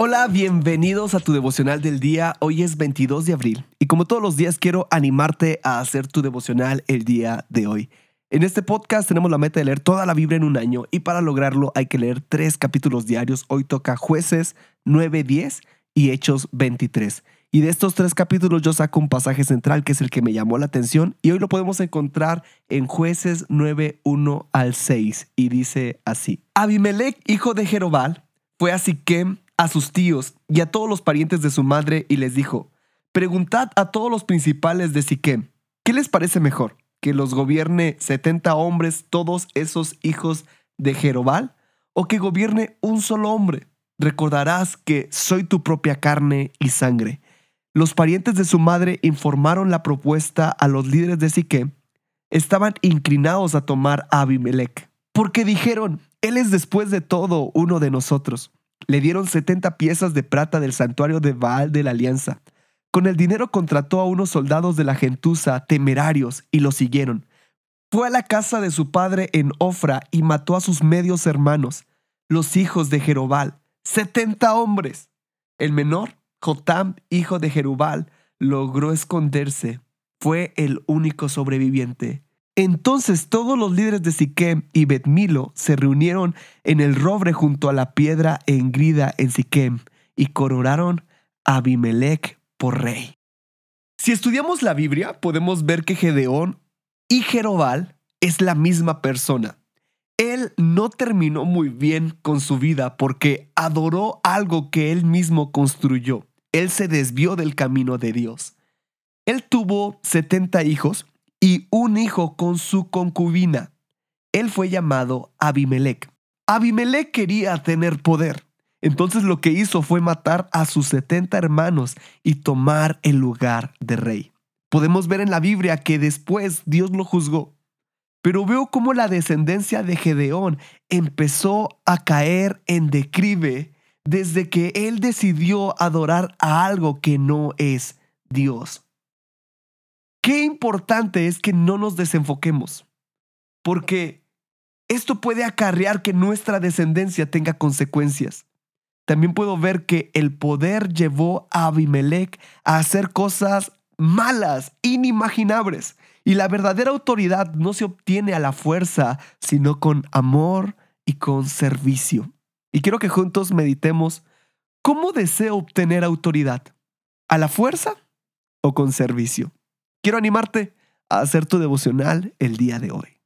Hola, bienvenidos a tu devocional del día. Hoy es 22 de abril y como todos los días quiero animarte a hacer tu devocional el día de hoy. En este podcast tenemos la meta de leer toda la Biblia en un año y para lograrlo hay que leer tres capítulos diarios. Hoy toca jueces 9, 10 y Hechos 23. Y de estos tres capítulos yo saco un pasaje central que es el que me llamó la atención y hoy lo podemos encontrar en jueces 9, 1 al 6 y dice así. Abimelech, hijo de Jerobal, fue a Siquem a sus tíos y a todos los parientes de su madre y les dijo, preguntad a todos los principales de Siquem, ¿qué les parece mejor? ¿Que los gobierne 70 hombres todos esos hijos de Jerobal? ¿O que gobierne un solo hombre? Recordarás que soy tu propia carne y sangre. Los parientes de su madre informaron la propuesta a los líderes de Siquem. Estaban inclinados a tomar a Abimelech, porque dijeron, él es después de todo uno de nosotros le dieron 70 piezas de plata del santuario de Baal de la Alianza. Con el dinero contrató a unos soldados de la gentuza temerarios y lo siguieron. Fue a la casa de su padre en Ofra y mató a sus medios hermanos, los hijos de Jerobal, 70 hombres. El menor, Jotam, hijo de Jerubal, logró esconderse. Fue el único sobreviviente. Entonces todos los líderes de Siquem y Betmilo se reunieron en el robre junto a la piedra engrida en Siquem y coronaron a Abimelech por rey. Si estudiamos la Biblia, podemos ver que Gedeón y Jerobal es la misma persona. Él no terminó muy bien con su vida porque adoró algo que él mismo construyó. Él se desvió del camino de Dios. Él tuvo 70 hijos y un hijo con su concubina. Él fue llamado Abimelech. Abimelech quería tener poder. Entonces lo que hizo fue matar a sus 70 hermanos y tomar el lugar de rey. Podemos ver en la Biblia que después Dios lo juzgó. Pero veo cómo la descendencia de Gedeón empezó a caer en declive desde que él decidió adorar a algo que no es Dios. Qué importante es que no nos desenfoquemos, porque esto puede acarrear que nuestra descendencia tenga consecuencias. También puedo ver que el poder llevó a Abimelech a hacer cosas malas, inimaginables. Y la verdadera autoridad no se obtiene a la fuerza, sino con amor y con servicio. Y quiero que juntos meditemos cómo deseo obtener autoridad, a la fuerza o con servicio quiero animarte a hacer tu devocional el día de hoy.